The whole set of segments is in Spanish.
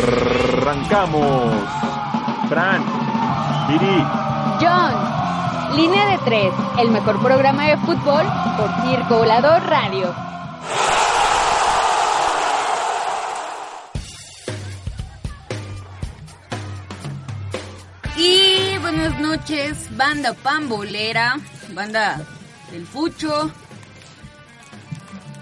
Arrancamos. Fran, Viri, John, línea de tres, el mejor programa de fútbol por Circo Volador Radio. Y buenas noches, banda pambolera, banda del Fucho.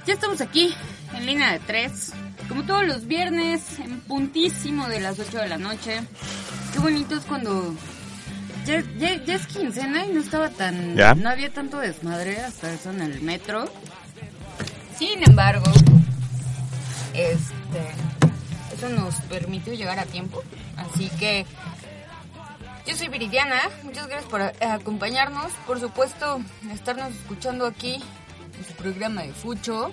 Ya estamos aquí, en línea de tres, como todos los viernes, en puntísimo de las 8 de la noche. Qué bonito es cuando ya, ya- ya es quincena y no estaba tan... ¿Ya? No había tanto desmadre hasta eso en el metro. Sin embargo, este... Eso nos permitió llegar a tiempo. Así que... Yo soy Viridiana, muchas gracias por acompañarnos. Por supuesto, estarnos escuchando aquí en su programa de Fucho.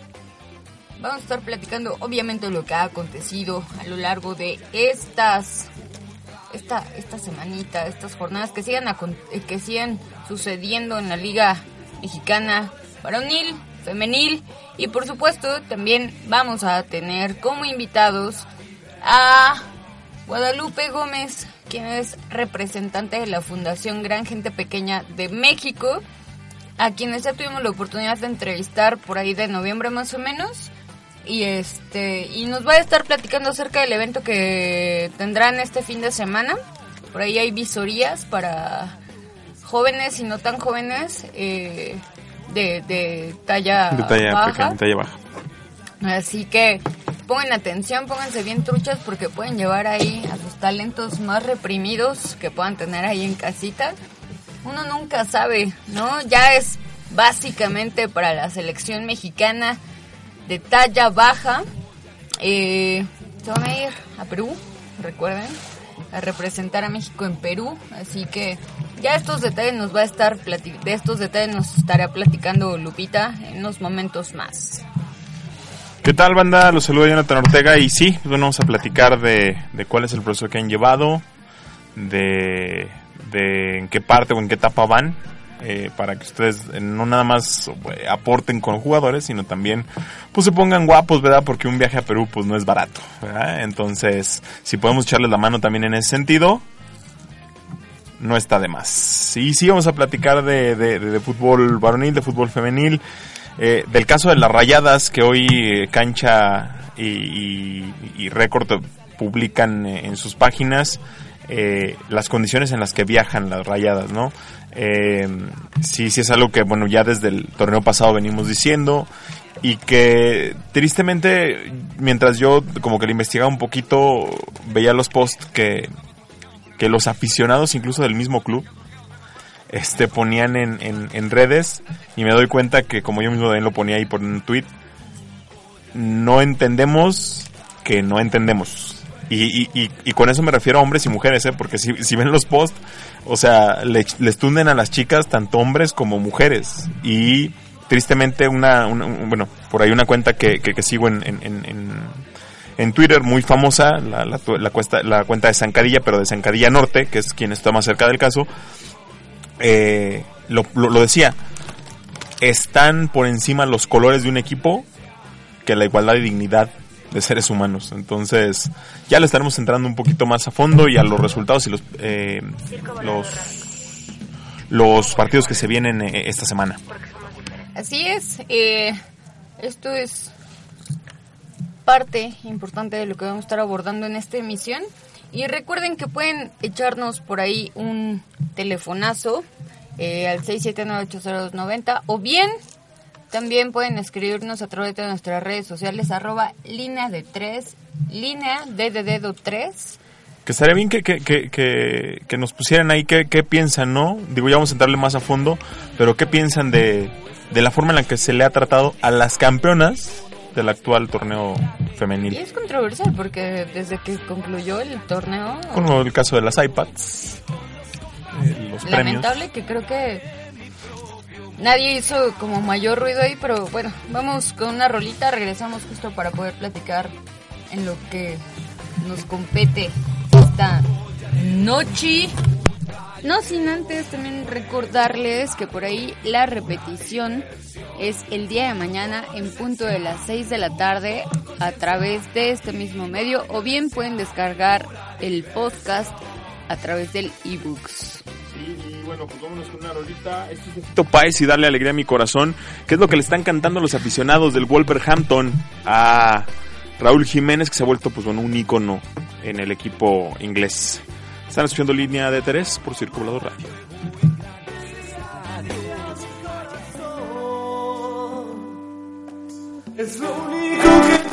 Vamos a estar platicando obviamente lo que ha acontecido a lo largo de estas esta esta semanita, estas jornadas que sigan acon- eh, que sigan sucediendo en la Liga Mexicana varonil, femenil y por supuesto también vamos a tener como invitados a Guadalupe Gómez, quien es representante de la Fundación Gran Gente Pequeña de México, a quienes ya tuvimos la oportunidad de entrevistar por ahí de noviembre más o menos. Y este y nos va a estar platicando acerca del evento que tendrán este fin de semana. Por ahí hay visorías para jóvenes y no tan jóvenes eh, de, de talla, de talla baja. pequeña, talla baja. Así que pongan atención, pónganse bien truchas porque pueden llevar ahí a sus talentos más reprimidos que puedan tener ahí en casita. Uno nunca sabe, ¿no? Ya es básicamente para la selección mexicana de talla baja. Eh, se van a ir a Perú, recuerden, a representar a México en Perú. Así que ya estos detalles nos va a estar de estos detalles nos estará platicando Lupita en unos momentos más. ¿Qué tal, banda? Los saluda Jonathan Ortega y sí, pues, vamos a platicar de, de cuál es el proceso que han llevado, de, de en qué parte o en qué etapa van, eh, para que ustedes eh, no nada más eh, aporten con jugadores, sino también pues se pongan guapos, ¿verdad? Porque un viaje a Perú pues no es barato, ¿verdad? Entonces, si podemos echarles la mano también en ese sentido, no está de más. Y sí, vamos a platicar de, de- de- de fútbol varonil, de fútbol femenil, eh, del caso de las rayadas que hoy eh, Cancha y, y, y Récord publican en sus páginas eh, las condiciones en las que viajan las rayadas, ¿no? Eh, sí, sí es algo que, bueno, ya desde el torneo pasado venimos diciendo y que tristemente, mientras yo como que le investigaba un poquito, veía los posts que, que los aficionados incluso del mismo club este ponían en, en, en redes y me doy cuenta que como yo mismo también lo ponía ahí por un tweet no entendemos que no entendemos y, y, y, con eso me refiero a hombres y mujeres, ¿eh? porque si, si ven los posts, o sea, le, les tunden a las chicas tanto hombres como mujeres. Y tristemente una, una- un- bueno, por ahí una cuenta que, que, sigo en, en, en, Twitter muy famosa, la, la, la cuesta- la cuenta de Zancadilla, pero de Zancadilla Norte, que es quien está más cerca del caso, eh, lo, lo decía, están por encima los colores de un equipo que la igualdad y dignidad de seres humanos. Entonces, ya le estaremos entrando un poquito más a fondo y a los resultados y los eh, los los partidos que se vienen eh, esta semana. Así es, eh, esto es parte importante de lo que vamos a estar abordando en esta emisión. Y recuerden que pueden echarnos por ahí un telefonazo eh, al 679-8290 o bien también pueden escribirnos a través de nuestras redes sociales arroba línea de 3, línea de de dedo 3. Que estaría bien que, que, que, que, nos pusieran ahí qué, qué piensan, ¿no? Digo, ya vamos a entrarle más a fondo, pero qué piensan de, de la forma en la que se le ha tratado a las campeonas del actual torneo femenil. Y es controversial porque desde que concluyó el torneo... Como el caso de las iPads, eh, los Lamentable que creo que nadie hizo como mayor ruido ahí, pero bueno, vamos con una rolita, regresamos justo para poder platicar en lo que nos compete esta noche. No sin antes también recordarles que por ahí la repetición es el día de mañana en punto de las 6 de la tarde a través de este mismo medio o bien pueden descargar el podcast a través del ebooks. Y bueno, pues vámonos con una rolita. Esto es de Fito Páez y darle alegría a mi corazón. ¿Qué es lo que le están cantando los aficionados del Wolverhampton a Raúl Jiménez, que se ha vuelto pues bueno, un ícono en el equipo inglés? Están escuchando línea de Terés por Circulador Radio. Es lo único que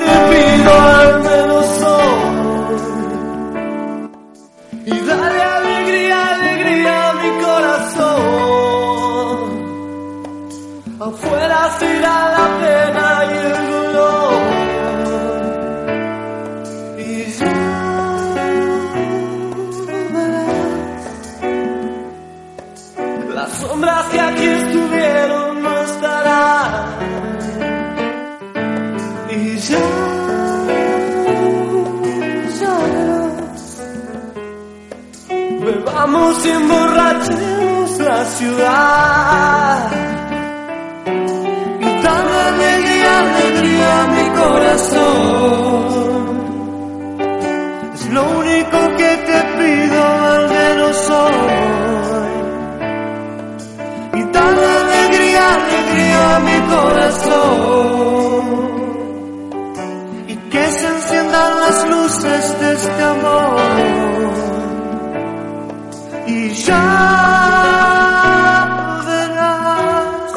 Bebamos y emborrachemos la ciudad. Y dame alegría, alegría mi corazón. Es lo único que te pido al menos hoy. Y dame alegría, alegría a mi corazón y que se enciendan las luces de este amor. Ya verás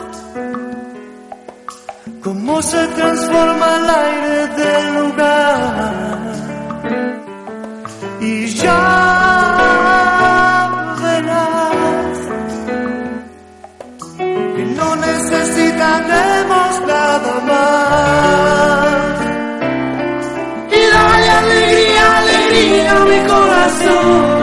cómo se transforma el aire del lugar. Y ya verás que no necesitaremos nada más. Y dale alegría, alegría a mi corazón.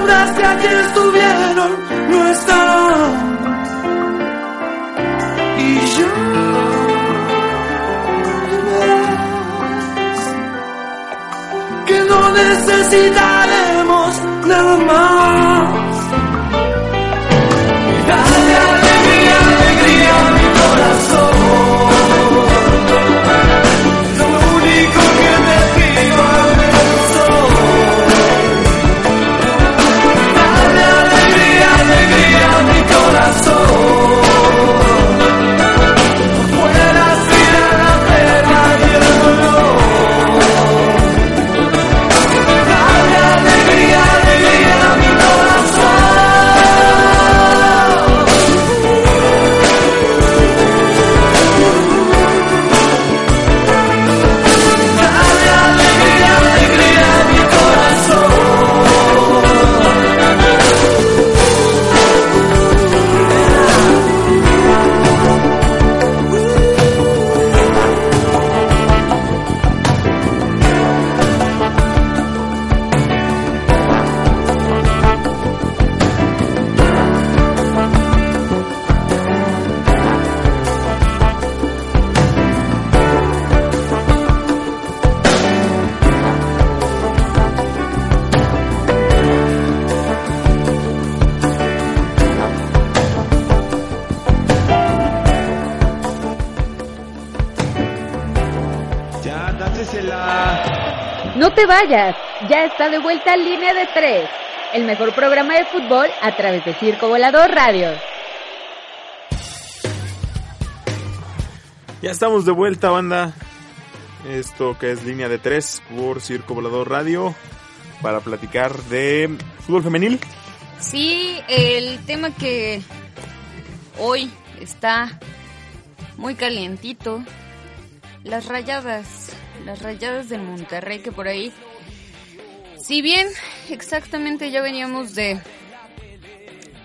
Sombras que aquí estuvieron no estarán. Y ya verás que no necesitaremos nada más. Vayas, ya está de vuelta Línea de Tres, el mejor programa de fútbol a través de Circo Volador Radio. Ya estamos de vuelta, banda. esto que es línea de tres por Circo Volador Radio, para platicar de fútbol femenil. Sí, el tema que hoy está muy calientito, las rayadas, las rayadas de Monterrey que por ahí, si bien exactamente ya veníamos de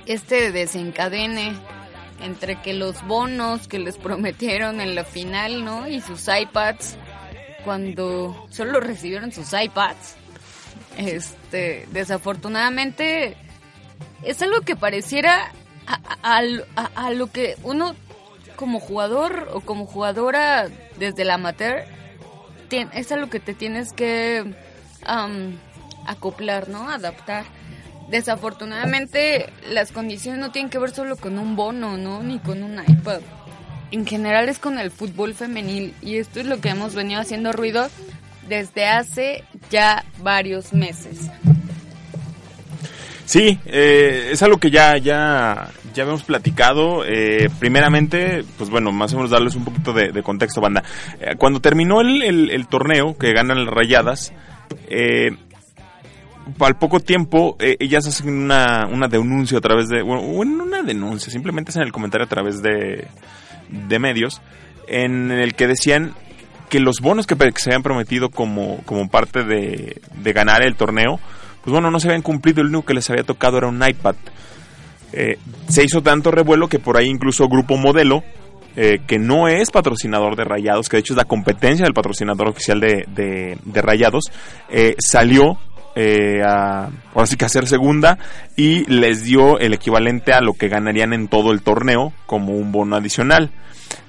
este desencadene entre que los bonos que les prometieron en la final, ¿no? Y sus iPads, cuando solo recibieron sus iPads, este, desafortunadamente es algo que pareciera a, a, lo que uno como jugador o como jugadora desde el amateur es algo que te tienes que acoplar, ¿no? Adaptar. Desafortunadamente las condiciones no tienen que ver solo con un bono, ¿no? Ni con un iPad. En general es con el fútbol femenil y esto es lo que hemos venido haciendo ruido desde hace ya varios meses. Sí, eh, es algo que ya, ya, ya hemos platicado. Eh, primeramente, pues bueno, más o menos darles un poquito de, contexto, banda. Eh, cuando terminó el, el, torneo que ganan las rayadas, al poco tiempo ellas hacen una, una denuncia a través de, bueno, una denuncia, simplemente hacen el comentario a través de, de medios, en el que decían que los bonos que, se habían prometido como, como parte de, de ganar el torneo, pues bueno, no se habían cumplido, el único que les había tocado era un iPad. Eh, se hizo tanto revuelo que por ahí incluso Grupo Modelo, eh, que no es patrocinador de Rayados, que de hecho es la competencia del patrocinador oficial de, de, Rayados, eh, salió a, ahora sí que hacer segunda y les dio el equivalente a lo que ganarían en todo el torneo como un bono adicional.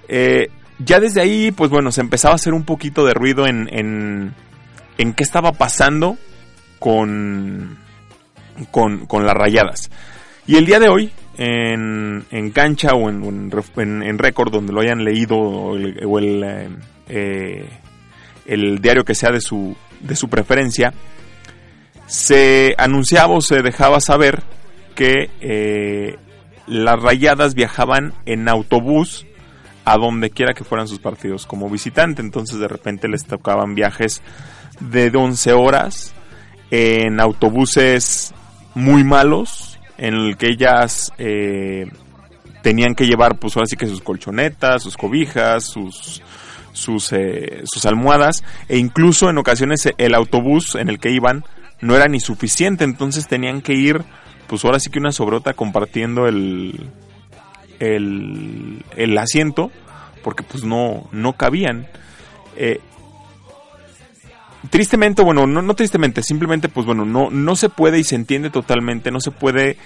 ya desde ahí, pues bueno, se empezaba a hacer un poquito de ruido en, en, en qué estaba pasando con, con, las rayadas. Y el día de hoy, en, cancha o en, en, récord, donde lo hayan leído, o el, eh, eh, el, diario que sea de su, de su preferencia, se anunciaba o se dejaba saber que eh, las rayadas viajaban en autobús a donde quiera que fueran sus partidos como visitante. Entonces de repente les tocaban viajes de 11 horas en autobuses muy malos, en el que ellas eh, tenían que llevar, pues ahora sí que sus colchonetas, sus cobijas, sus sus, eh, sus almohadas e incluso en ocasiones el autobús en el que iban no era ni suficiente, entonces tenían que ir, pues ahora sí que una sobrota compartiendo el, el, el asiento, porque pues no, no cabían. Eh, tristemente, bueno, no, no tristemente, simplemente pues bueno, no, no se puede y se entiende totalmente, no se puede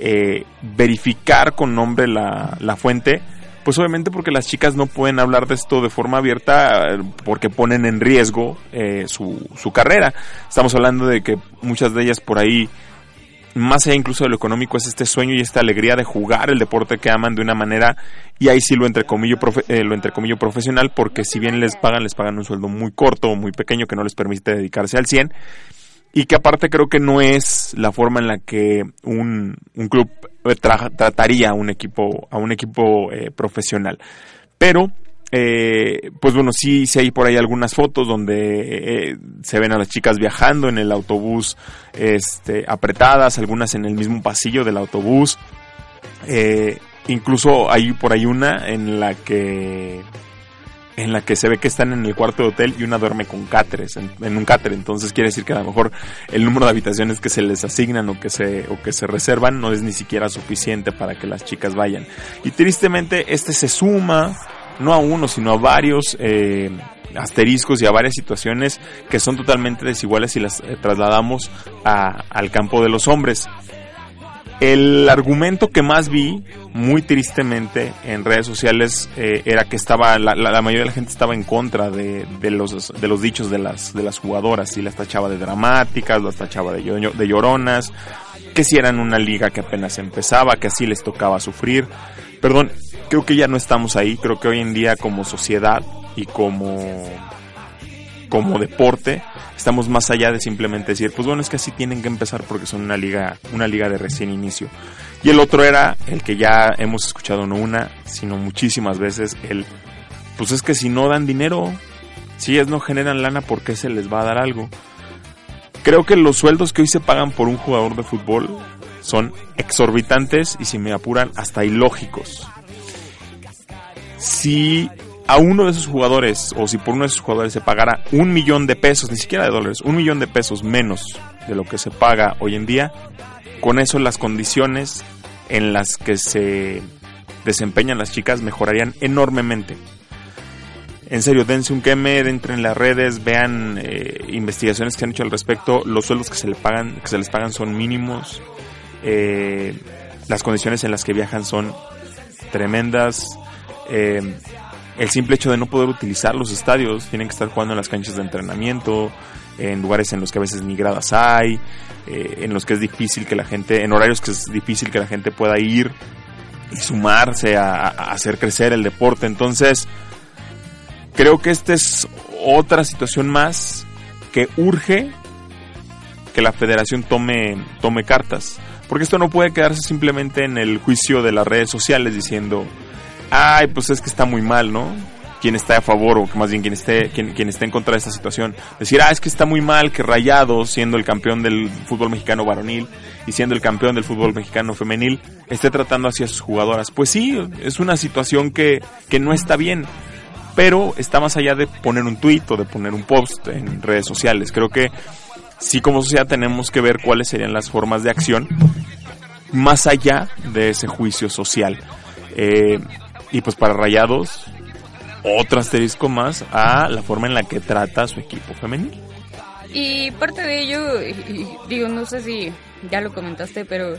eh, verificar con nombre la, la fuente, pues obviamente porque las chicas no pueden hablar de esto de forma abierta porque ponen en riesgo eh, su, su carrera. Estamos hablando de que muchas de ellas por ahí más allá incluso de lo económico, es este sueño y esta alegría de jugar el deporte que aman de una manera, y ahí sí lo entrecomillo, profe, eh, lo entrecomillo profesional, porque si bien les pagan, les pagan un sueldo muy corto o muy pequeño que no les permite dedicarse al 100, y que aparte creo que no es la forma en la que un, un club eh, trataría a un equipo, a un equipo eh, profesional. Pero eh, pues bueno, sí, sí hay por ahí algunas fotos donde eh, se ven a las chicas viajando en el autobús este, apretadas, algunas en el mismo pasillo del autobús. Eh, incluso hay por ahí una en la que en la que se ve que están en el cuarto de hotel y una duerme con cáteres, en, un cáter. Entonces quiere decir que a lo mejor el número de habitaciones que se les asignan o que se, o que se reservan no es ni siquiera suficiente para que las chicas vayan. Y tristemente este se suma no a uno, sino a varios eh, asteriscos y a varias situaciones que son totalmente desiguales y las eh, trasladamos al campo de los hombres. El argumento que más vi, muy tristemente, en redes sociales eh, era que estaba la, mayoría de la gente estaba en contra de, los, de los dichos de las, de las jugadoras y las tachaba de dramáticas, las tachaba de, de lloronas, que si eran una liga que apenas empezaba, que así les tocaba sufrir. Perdón, creo que ya no estamos ahí, creo que hoy en día como sociedad y como como deporte estamos más allá de simplemente decir, pues bueno, es que así tienen que empezar porque son una liga una liga de recién inicio. Y el otro era el que ya hemos escuchado no una, sino muchísimas veces el pues es que si no dan dinero, si ellas no generan lana, ¿por qué se les va a dar algo? Creo que los sueldos que hoy se pagan por un jugador de fútbol son exorbitantes y si me apuran hasta ilógicos. Si a uno de esos jugadores o si por uno de esos jugadores se pagara un millón de pesos, ni siquiera de dólares, un millón de pesos menos de lo que se paga hoy en día, con eso las condiciones en las que se desempeñan las chicas mejorarían enormemente. En serio, dense un queme, entren en las redes, vean eh, investigaciones que han hecho al respecto. Los sueldos que se, le pagan, que se les pagan son mínimos. Eh, las condiciones en las que viajan son tremendas. Eh, el simple hecho de no poder utilizar los estadios, tienen que estar jugando en las canchas de entrenamiento, en lugares en los que a veces ni gradas hay, en los que es difícil que la gente, en horarios que es difícil que la gente pueda ir y sumarse a, a hacer crecer el deporte. Entonces, creo que esta es otra situación más que urge que la federación tome, tome cartas. Porque esto no puede quedarse simplemente en el juicio de las redes sociales diciendo, ay, pues es que está muy mal, ¿no? Quien está a favor o más bien quien esté, quien, quien esté en contra de esta situación. Decir, ah, es que está muy mal que Rayados, siendo el campeón del fútbol mexicano varonil y siendo el campeón del fútbol mexicano femenil, esté tratando así a sus jugadoras. Pues sí, es una situación que, que no está bien pero está más allá de poner un tweet o de poner un post en redes sociales. Creo que sí como sociedad tenemos que ver cuáles serían las formas de acción más allá de ese juicio social. Eh, y pues para Rayados, otro asterisco más a la forma en la que trata a su equipo femenil. Y parte de ello, digo, no sé si ya lo comentaste, pero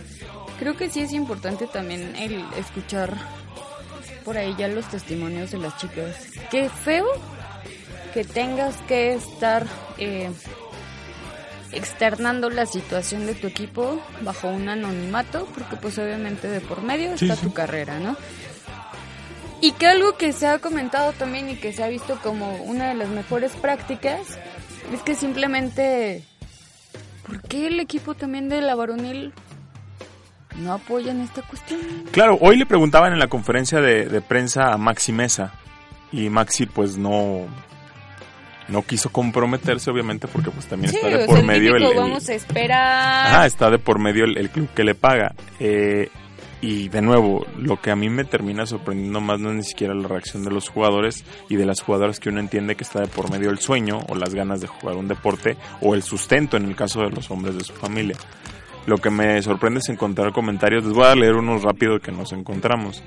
creo que sí es importante también el escuchar por ahí ya los testimonios de las chicas. Qué feo que tengas que estar eh, externando la situación de tu equipo bajo un anonimato, porque pues obviamente de por medio está tu carrera, ¿no? Y que algo que se ha comentado también y que se ha visto como una de las mejores prácticas es que simplemente, ¿por qué el equipo también de la varonil no apoyan esta cuestión. Claro, hoy le preguntaban en la conferencia de, prensa a Maxi Mesa y Maxi pues no no quiso comprometerse obviamente porque pues también está de por medio el, vamos a esperar está de por medio el, club que le paga eh, y de nuevo lo que a mí me termina sorprendiendo más no es ni siquiera la reacción de los jugadores y de las jugadoras que uno entiende que está de por medio el sueño o las ganas de jugar un deporte o el sustento en el caso de los hombres de su familia lo que me sorprende es encontrar comentarios. Les voy a leer unos rápido que nos encontramos.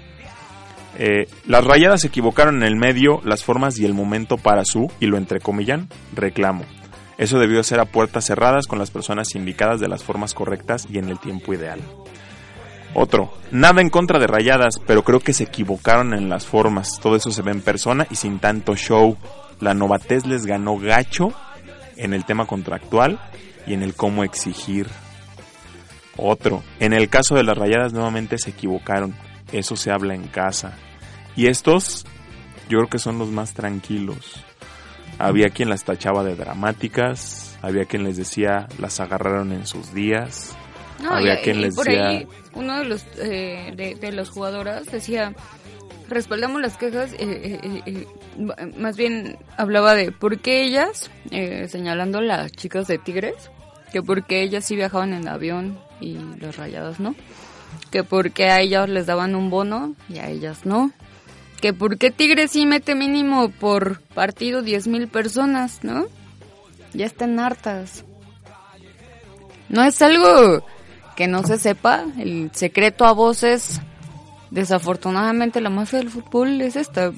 Eh, las rayadas se equivocaron en el medio, las formas y el momento para su, y lo entrecomillan, reclamo. Eso debió ser a puertas cerradas con las personas indicadas de las formas correctas y en el tiempo ideal. Otro, nada en contra de rayadas, pero creo que se equivocaron en las formas. Todo eso se ve en persona y sin tanto show. La novatez les ganó gacho en el tema contractual y en el cómo exigir otro. En el caso de las rayadas nuevamente se equivocaron. Eso se habla en casa. Y estos yo creo que son los más tranquilos. Había quien las tachaba de dramáticas, había quien les decía las agarraron en sus días. había quien les decía uno de los eh, de, las jugadoras decía respaldamos las quejas eh, eh, más bien hablaba de por qué ellas señalando las chicas de Tigres que porque ellas sí viajaban en avión y los rayados no. Que porque a ellos les daban un bono y a ellas no. Que porque Tigres sí mete mínimo por partido 10 mil personas, ¿no? Ya están hartas. No es algo que no se sepa. El secreto a voces, desafortunadamente la masa del fútbol es esta.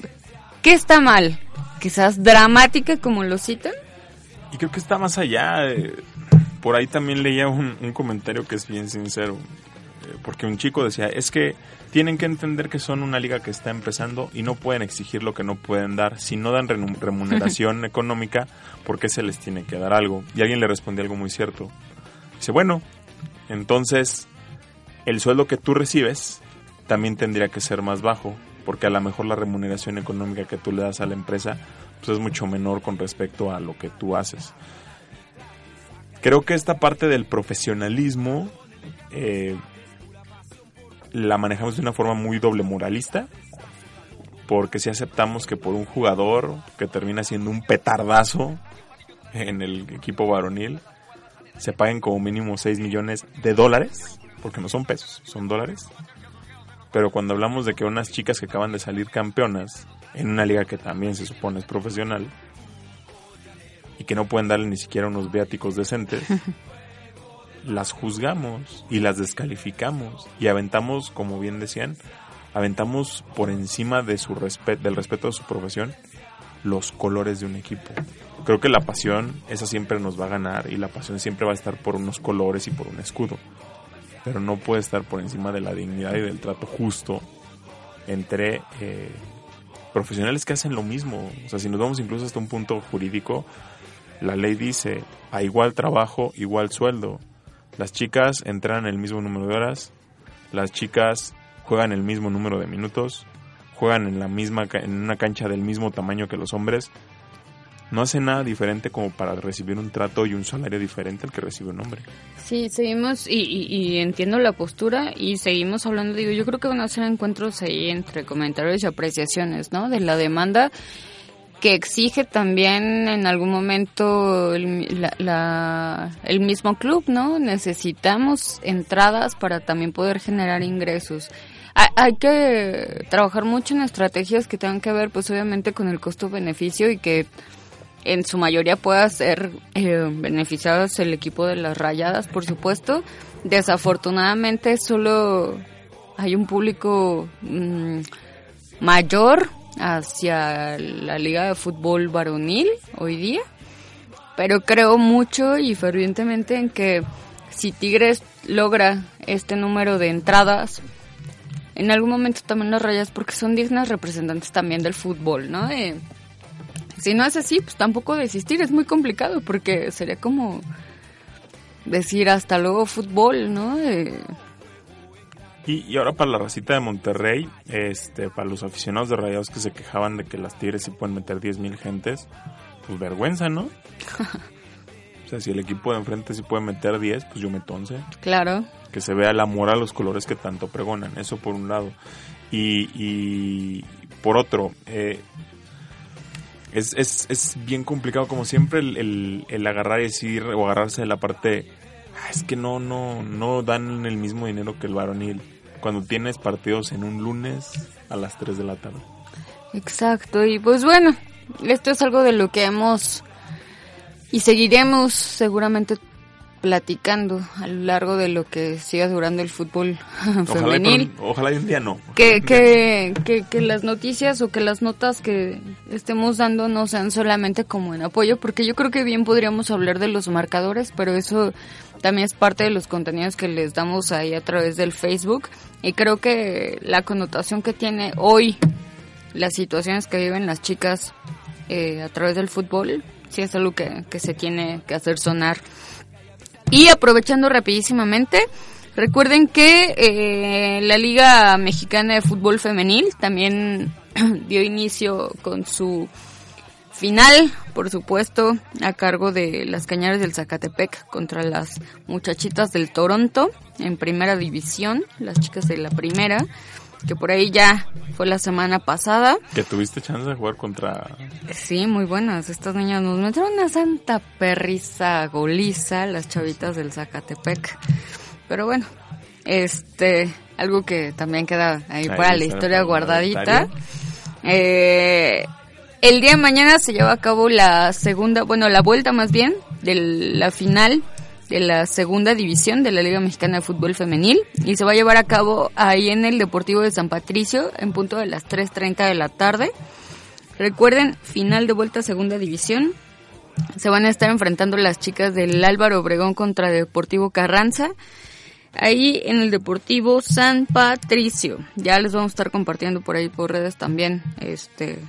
¿Qué está mal? Quizás dramática como lo citan. Y creo que está más allá. De por ahí también leía un, comentario que es bien sincero, eh, porque un chico decía, es que tienen que entender que son una liga que está empezando y no pueden exigir lo que no pueden dar. Si no dan remuneración económica, ¿por qué se les tiene que dar algo? Y alguien le respondió algo muy cierto. Dice, bueno, entonces el sueldo que tú recibes también tendría que ser más bajo, porque a lo mejor la remuneración económica que tú le das a la empresa pues es mucho menor con respecto a lo que tú haces. Creo que esta parte del profesionalismo eh, la manejamos de una forma muy doble moralista. porque si aceptamos que por un jugador que termina siendo un petardazo en el equipo varonil, se paguen como mínimo 6 millones de dólares, porque no son pesos, son dólares. Pero cuando hablamos de que unas chicas que acaban de salir campeonas en una liga que también se supone es profesional y que no pueden darle ni siquiera unos viáticos decentes, las juzgamos y las descalificamos y aventamos, como bien decían, aventamos por encima de su respeto, del respeto de su profesión los colores de un equipo. Creo que la pasión, esa siempre nos va a ganar y la pasión siempre va a estar por unos colores y por un escudo. Pero no puede estar por encima de la dignidad y del trato justo entre eh, profesionales que hacen lo mismo. O sea, si nos vamos incluso hasta un punto jurídico, la ley dice a igual trabajo, igual sueldo. Las chicas entran el mismo número de horas, las chicas juegan el mismo número de minutos, juegan en la misma en una cancha del mismo tamaño que los hombres. No hacen nada diferente como para recibir un trato y un salario diferente al que recibe un hombre. Sí, seguimos y, y, entiendo la postura y seguimos hablando, digo, yo creo que van a ser encuentros ahí entre comentarios y apreciaciones, ¿no? De la demanda que exige también en algún momento el, mismo club, ¿no? Necesitamos entradas para también poder generar ingresos. Hay, que trabajar mucho en estrategias que tengan que ver, pues obviamente, con el costo-beneficio y que en su mayoría pueda ser eh, beneficiados el equipo de las rayadas, por supuesto. Desafortunadamente solo hay un público mm, mayor hacia la liga de fútbol varonil hoy día, pero creo mucho y fervientemente en que si Tigres logra este número de entradas, en algún momento también las rayas, porque son dignas representantes también del fútbol, ¿no? Eh, si no es así, pues tampoco desistir, es muy complicado, porque sería como decir hasta luego fútbol, ¿no? Eh, y, ahora para la racita de Monterrey, este, para los aficionados de Rayados que se quejaban de que las Tigres se pueden meter 10.000 gentes, pues vergüenza, ¿no? o sea, si el equipo de enfrente se puede meter 10, pues yo meto 11. Claro. Que se vea el amor a los colores que tanto pregonan, eso por un lado. Y, y por otro, eh, es, es, es, bien complicado como siempre el, el, el agarrar y decir o agarrarse de la parte Ah, es que no, no, no dan el mismo dinero que el varonil. Cuando tienes partidos en un lunes a las 3 de la tarde. Exacto, y pues bueno, esto es algo de lo que hemos y seguiremos seguramente platicando a lo largo de lo que siga durando el fútbol femenil. Ojalá, un día no. Que, que, que, que, las noticias o que las notas que estemos dando no sean solamente como en apoyo, porque yo creo que bien podríamos hablar de los marcadores, pero eso también es parte de los contenidos que les damos ahí a través del Facebook. Y creo que la connotación que tiene hoy las situaciones que viven las chicas eh, a través del fútbol, sí es algo que, que se tiene que hacer sonar y aprovechando rapidísimamente, recuerden que eh, la Liga Mexicana de Fútbol Femenil también dio inicio con su final, por supuesto, a cargo de las Cañares del Zacatepec contra las muchachitas del Toronto en primera división, las chicas de la primera que por ahí ya fue la semana pasada. Que tuviste chance de jugar contra... Sí, muy buenas. Estas niñas nos metieron una santa perrisa goliza, las chavitas del Zacatepec. Pero bueno, este, algo que también queda ahí, para la historia guardadita. Eh, el día de mañana se lleva a cabo la segunda, bueno, la vuelta más bien de la final de la segunda división de la Liga Mexicana de Fútbol Femenil y se va a llevar a cabo ahí en el Deportivo de San Patricio en punto de las 3.30 de la tarde. Recuerden, final de vuelta segunda división. Se van a estar enfrentando las chicas del Álvaro Obregón contra Deportivo Carranza. Ahí en el Deportivo San Patricio. Ya les vamos a estar compartiendo por ahí por redes también este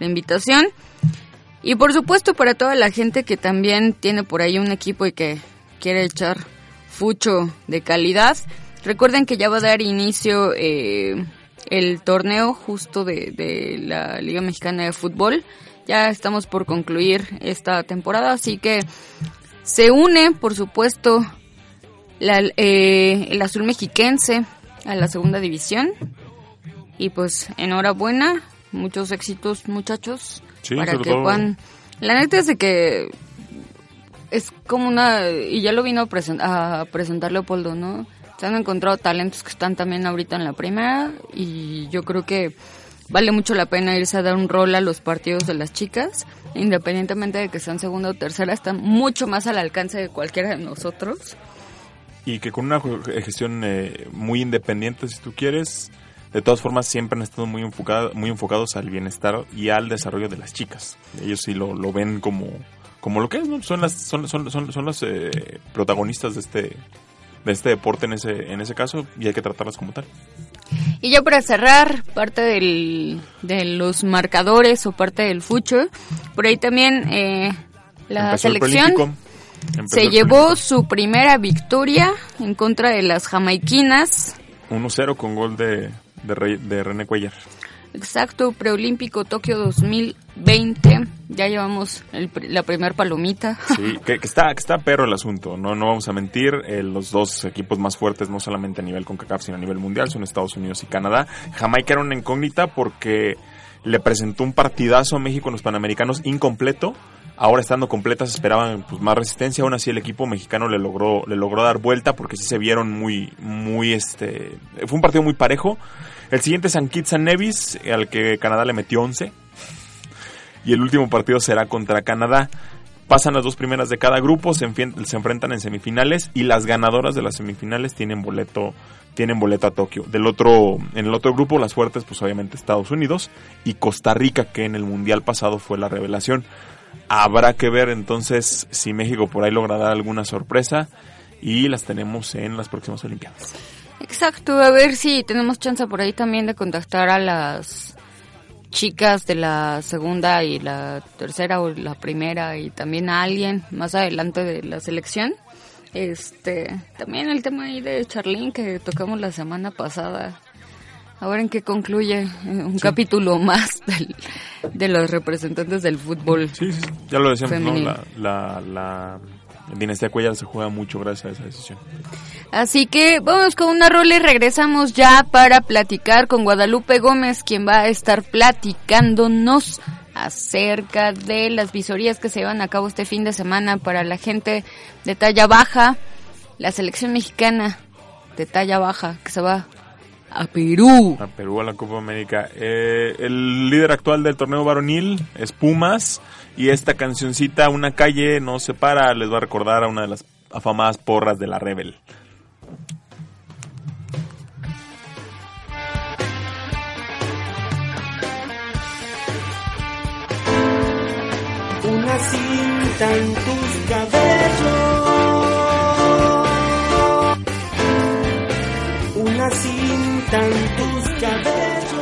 la invitación. Y por supuesto para toda la gente que también tiene por ahí un equipo y que quiere echar fucho de calidad. Recuerden que ya va a dar inicio eh, el torneo justo de, la Liga Mexicana de Fútbol. Ya estamos por concluir esta temporada, así que se une, por supuesto, eh, el azul mexiquense a la segunda división. Y pues enhorabuena muchos éxitos, muchachos, Sí, para que todo- puedan... La neta es de que es como una... Y ya lo vino a, presen- a presentar Leopoldo, ¿no? Se han encontrado talentos que están también ahorita en la primera y yo creo que vale mucho la pena irse a dar un rol a los partidos de las chicas, independientemente de que sean segunda o tercera, están mucho más al alcance de cualquiera de nosotros. y que con una gestión eh, muy independiente, si tú quieres, de todas formas siempre han estado muy, enfocada- muy enfocados al bienestar y al desarrollo de las chicas. Ellos sí lo, lo ven como, como lo que es, ¿no? Son las, son, son, son, son las eh, protagonistas de este, de este deporte en ese, en ese caso y hay que tratarlas como tal. Y ya para cerrar, parte del, de los marcadores o parte del fucho, por ahí también eh, la Empezó el selección se llevó su primera victoria en contra de las jamaiquinas. 1-0 con gol de, de, Re- de René Cuellar. Exacto, preolímpico Tokio 2020. Ya llevamos el la primer palomita. Sí, que, que está, que está perro el asunto, no, no vamos a mentir, eh, los dos equipos más fuertes, no solamente a nivel CONCACAF, sino a nivel mundial, son Estados Unidos y Canadá. Jamaica era una incógnita porque le presentó un partidazo a México en los Panamericanos incompleto, ahora estando completas esperaban pues, más resistencia, aún así el equipo mexicano le logró, le logró dar vuelta porque sí se vieron muy, muy, este, fue un partido muy parejo. El siguiente es San Kitts and Nevis, al que Canadá le metió 11 y el último partido será contra Canadá. Pasan las dos primeras de cada grupo, se, se enfrentan en semifinales y las ganadoras de las semifinales tienen boleto tienen boleto a Tokio. Del otro en el otro grupo las fuertes pues obviamente Estados Unidos y Costa Rica que en el mundial pasado fue la revelación. Habrá que ver entonces si México por ahí logra dar alguna sorpresa y las tenemos en las próximas Olimpiadas. Exacto, a ver si tenemos chance por ahí también de contactar a las chicas de la segunda y la tercera o la primera y también a alguien más adelante de la selección. Este, también el tema ahí de Charlene que tocamos la semana pasada. A ver en qué concluye eh, un capítulo más del- de los representantes del fútbol. Sí, ya lo decíamos, ¿no? Femenil. La, la, la dinastía Cuellar se juega mucho gracias a esa decisión. Así que vamos con una rola y regresamos ya para platicar con Guadalupe Gómez, quien va a estar platicándonos acerca de las visorías que se llevan a cabo este fin de semana para la gente de talla baja, la selección mexicana de talla baja que se va a Perú. a Perú a la Copa América. Eh, el líder actual del torneo varonil es Pumas y esta cancioncita Una calle no se para les va a recordar a una de las afamadas porras de la Rebel. una cinta en tus cabellos, una cinta en tus cabellos,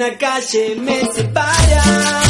Una calle me separa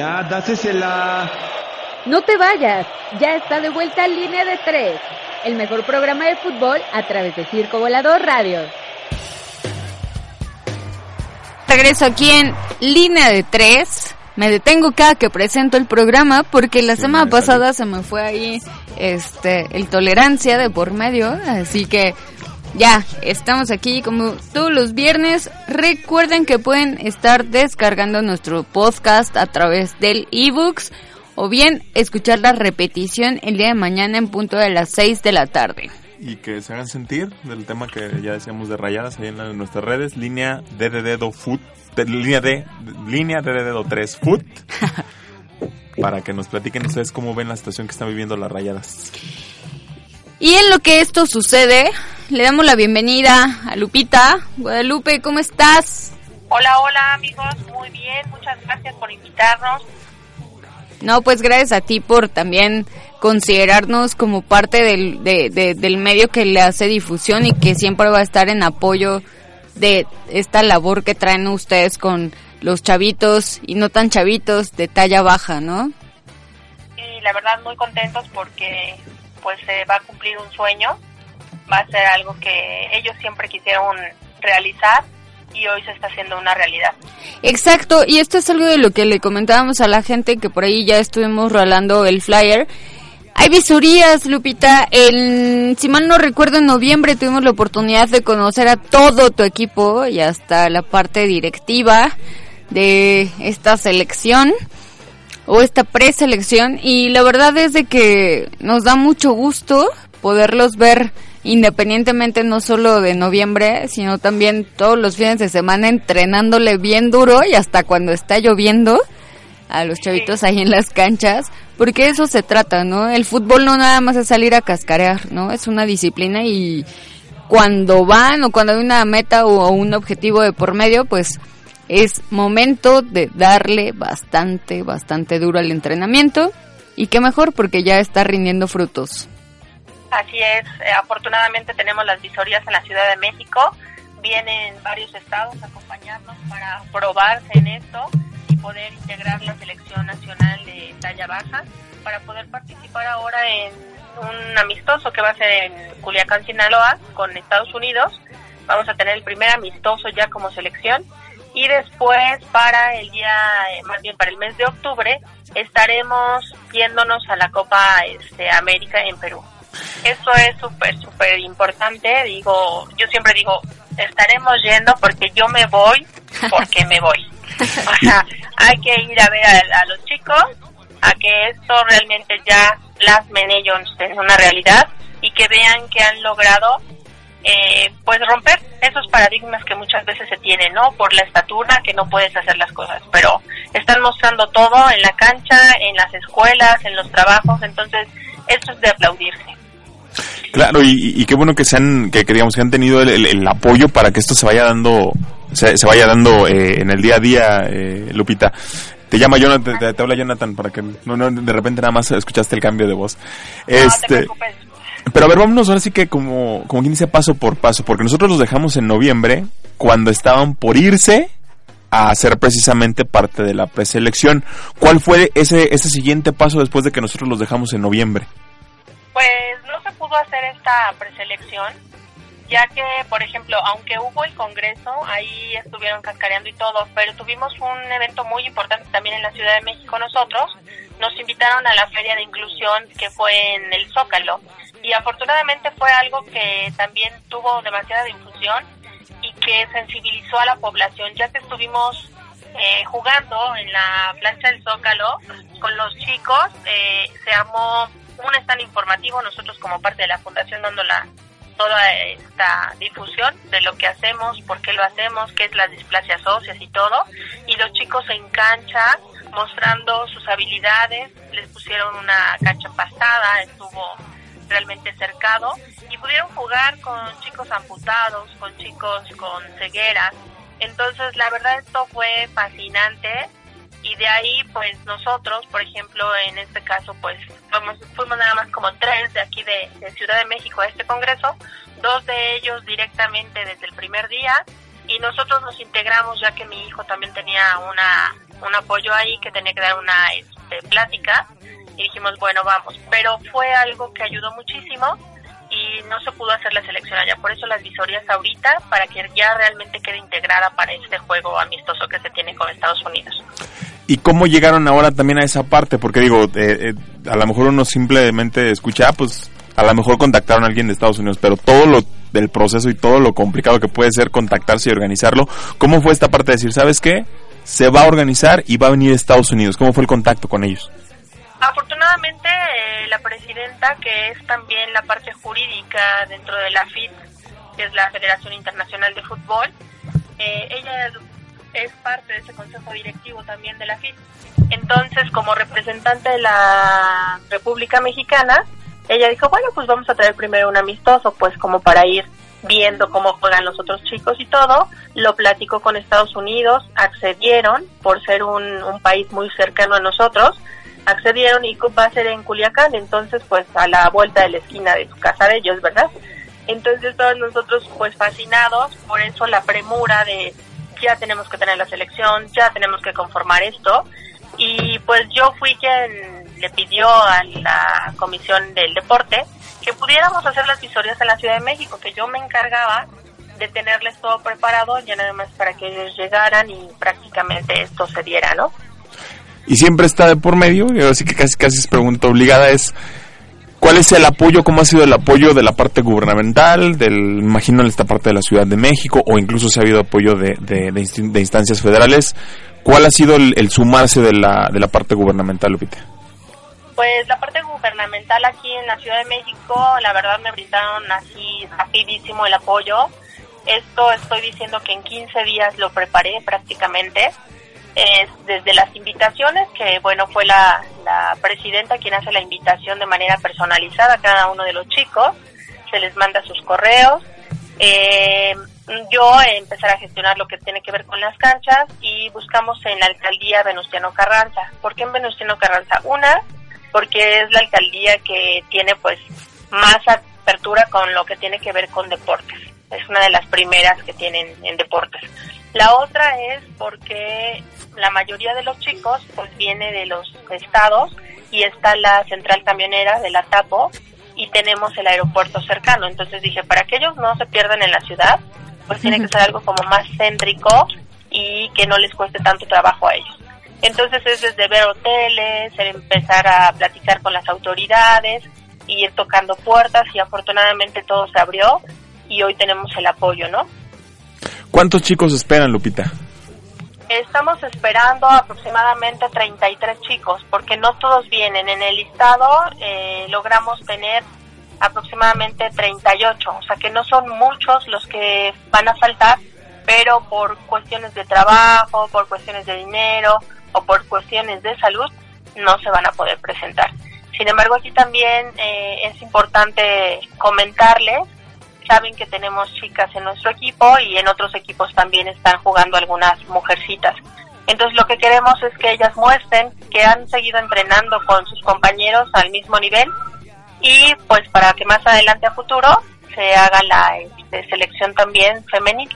Ya, dásesela. No te vayas, ya está de vuelta Línea de Tres, el mejor programa de fútbol a través de Circo Volador Radio. Regreso aquí en línea de tres. Me detengo cada que presento el programa porque la semana pasada se me fue ahí este el tolerancia de por medio, así que ya estamos aquí como todos los viernes. Recuerden que pueden estar descargando nuestro podcast a través del ebooks o bien escuchar la repetición el día de mañana en punto de las 6 de la tarde. Y que se hagan sentir del tema que ya decíamos de rayadas ahí en, la- en nuestras redes, línea D de dedo foot, de- línea D, línea D de dedo 3 foot, para que nos platiquen ustedes cómo ven la situación que están viviendo las rayadas. Y en lo que esto sucede, le damos la bienvenida a Lupita. Guadalupe, ¿cómo estás? Hola, hola amigos, muy bien, muchas gracias por invitarnos. No, pues gracias a ti por también considerarnos como parte del, de- de- del medio que le hace difusión y que siempre va a estar en apoyo de esta labor que traen ustedes con los chavitos y no tan chavitos de talla baja, ¿no? Y la verdad muy contentos porque pues se va a cumplir un sueño, va a ser algo que ellos siempre quisieron realizar y hoy se está haciendo una realidad. Exacto, y esto es algo de lo que le comentábamos a la gente que por ahí ya estuvimos rolando el flyer. Hay visorías, Lupita. En, si mal no recuerdo, en noviembre tuvimos la oportunidad de conocer a todo tu equipo y hasta la parte directiva de esta selección o esta preselección y la verdad es de que nos da mucho gusto poderlos ver independientemente no solo de noviembre, sino también todos los fines de semana entrenándole bien duro y hasta cuando está lloviendo a los chavitos ahí en las canchas, porque eso se trata, ¿no? El fútbol no nada más es salir a cascarear, ¿no? Es una disciplina y cuando van o cuando hay una meta o un objetivo de por medio, pues es momento de darle bastante, bastante duro al entrenamiento y qué mejor porque ya está rindiendo frutos. Así es, eh, afortunadamente tenemos las visorías en la Ciudad de México, vienen varios estados a acompañarnos para probarse en esto y poder integrar la selección nacional de talla baja para poder participar ahora en un amistoso que va a ser en Culiacán, Sinaloa, con Estados Unidos. Vamos a tener el primer amistoso ya como selección y después para el día, eh, más bien para el mes de octubre, estaremos yéndonos a la Copa este, América en Perú. Eso es súper, súper importante. Digo, yo siempre digo, estaremos yendo porque yo me voy, porque me voy. O sea, hay que ir a ver a, a los chicos, a que esto realmente ya plasmen ellos en una realidad y que vean que han logrado eh, pues romper esos paradigmas que muchas veces se tienen, ¿no? Por la estatura, que no puedes hacer las cosas, pero están mostrando todo en la cancha, en las escuelas, en los trabajos, entonces eso es de aplaudirse. Claro, y, y qué bueno que se han, que, digamos que han tenido el, el- el apoyo para que esto se vaya dando, se, se vaya dando eh, en el día a día, eh, Lupita. Te llama Jonathan, te, te habla Jonathan para que no, no, de repente nada más escuchaste el cambio de voz. No te Este, preocupes. Pero a ver, vámonos ahora sí que como, como quien dice paso por paso, porque nosotros los dejamos en noviembre cuando estaban por irse a ser precisamente parte de la preselección. ¿Cuál fue ese, ese siguiente paso después de que nosotros los dejamos en noviembre? Pues no se pudo hacer esta preselección, ya que, por ejemplo, aunque hubo el Congreso, ahí estuvieron cascareando y todo, pero tuvimos un evento muy importante también en la Ciudad de México nosotros. Nos invitaron a la Feria de Inclusión que fue en el Zócalo. Y afortunadamente fue algo que también tuvo demasiada difusión y que sensibilizó a la población, ya que estuvimos eh, jugando en la plancha del Zócalo con los chicos, eh, se armó un stand informativo, nosotros como parte de la fundación dando la, toda esta difusión de lo que hacemos, por qué lo hacemos, qué es las displasias óseas y todo, y los chicos en cancha mostrando sus habilidades, les pusieron una cancha pastada, estuvo realmente cercado y pudieron jugar con chicos amputados, con chicos con cegueras. Entonces, la verdad esto fue fascinante y de ahí pues nosotros, por ejemplo, en este caso pues fuimos, fuimos nada más como tres de aquí de, de Ciudad de México a este congreso, dos de ellos directamente desde el primer día y nosotros nos integramos ya que mi hijo también tenía una un apoyo ahí que tenía que dar una este, plática y dijimos bueno vamos pero fue algo que ayudó muchísimo y no se pudo hacer la selección allá por eso las visorías ahorita para que ya realmente quede integrada para este juego amistoso que se tiene con Estados Unidos ¿Y cómo llegaron ahora también a esa parte? Porque digo, eh, eh, a lo mejor uno simplemente escucha, ah, pues a lo mejor contactaron a alguien de Estados Unidos, pero todo lo del proceso y todo lo complicado que puede ser contactarse y organizarlo, ¿cómo fue esta parte de decir, sabes qué? Se va a organizar y va a venir a Estados Unidos. ¿Cómo fue el contacto con ellos? Afortunadamente, eh, la presidenta, que es también la parte jurídica dentro de la FIT, que es la Federación Internacional de Fútbol, eh, ella es- parte de ese consejo directivo también de la FIT. Entonces, como representante de la República Mexicana, ella dijo, bueno, pues vamos a traer primero un amistoso, pues como para ir viendo cómo juegan los otros chicos y todo. Lo platicó con Estados Unidos, accedieron por ser un, un país muy cercano a nosotros, accedieron y va a ser en Culiacán, entonces pues a la vuelta de la esquina de su casa de ellos, ¿verdad? Entonces todos nosotros pues fascinados, por eso la premura de ya tenemos que tener la selección, ya tenemos que conformar esto. Y pues yo fui quien le pidió a la Comisión del Deporte que pudiéramos hacer las visorías en la Ciudad de México, que yo me encargaba de tenerles todo preparado ya nada más para que ellos llegaran y prácticamente esto se diera, ¿no? Y siempre está de por medio, y así que casi casi es pregunta obligada, es ¿cuál es el apoyo, cómo ha sido el apoyo de la parte gubernamental, del, imagino en esta parte de la Ciudad de México, o incluso si ha habido apoyo de, instancias federales? ¿Cuál ha sido el, el sumarse de la, de la parte gubernamental, Lupita? Pues la parte gubernamental aquí en la Ciudad de México, la verdad me brindaron así rapidísimo el apoyo. Esto estoy diciendo que en 15 días lo preparé prácticamente. Es desde las invitaciones, que bueno, fue la, presidenta quien hace la invitación de manera personalizada a cada uno de los chicos. Se les manda sus correos. Eh, yo empezar a gestionar lo que tiene que ver con las canchas y buscamos en la alcaldía Venustiano Carranza. ¿Por qué en Venustiano Carranza? Una, porque es la alcaldía que tiene pues más apertura con lo que tiene que ver con deportes. Es una de las primeras que tienen en deportes. La otra es porque la mayoría de los chicos pues viene de los estados y está la central camionera de la TAPO y tenemos el aeropuerto cercano. Entonces dije, para que ellos no se pierdan en la ciudad, pues tiene que ser algo como más céntrico y que no les cueste tanto trabajo a ellos. Entonces es desde ver hoteles, el empezar a platicar con las autoridades, y ir tocando puertas y afortunadamente todo se abrió y hoy tenemos el apoyo, ¿no? ¿Cuántos chicos esperan, Lupita? Estamos esperando aproximadamente 33 chicos, porque no todos vienen. En el listado eh, logramos tener aproximadamente 38, o sea que no son muchos los que van a faltar, pero por cuestiones de trabajo, por cuestiones de dinero o por cuestiones de salud, no se van a poder presentar. Sin embargo, aquí también eh, es importante comentarles, saben que tenemos chicas en nuestro equipo y en otros equipos también están jugando algunas mujercitas. Entonces lo que queremos es que ellas muestren que han seguido entrenando con sus compañeros al mismo nivel y pues para que más adelante a futuro se haga la este, selección también femenil.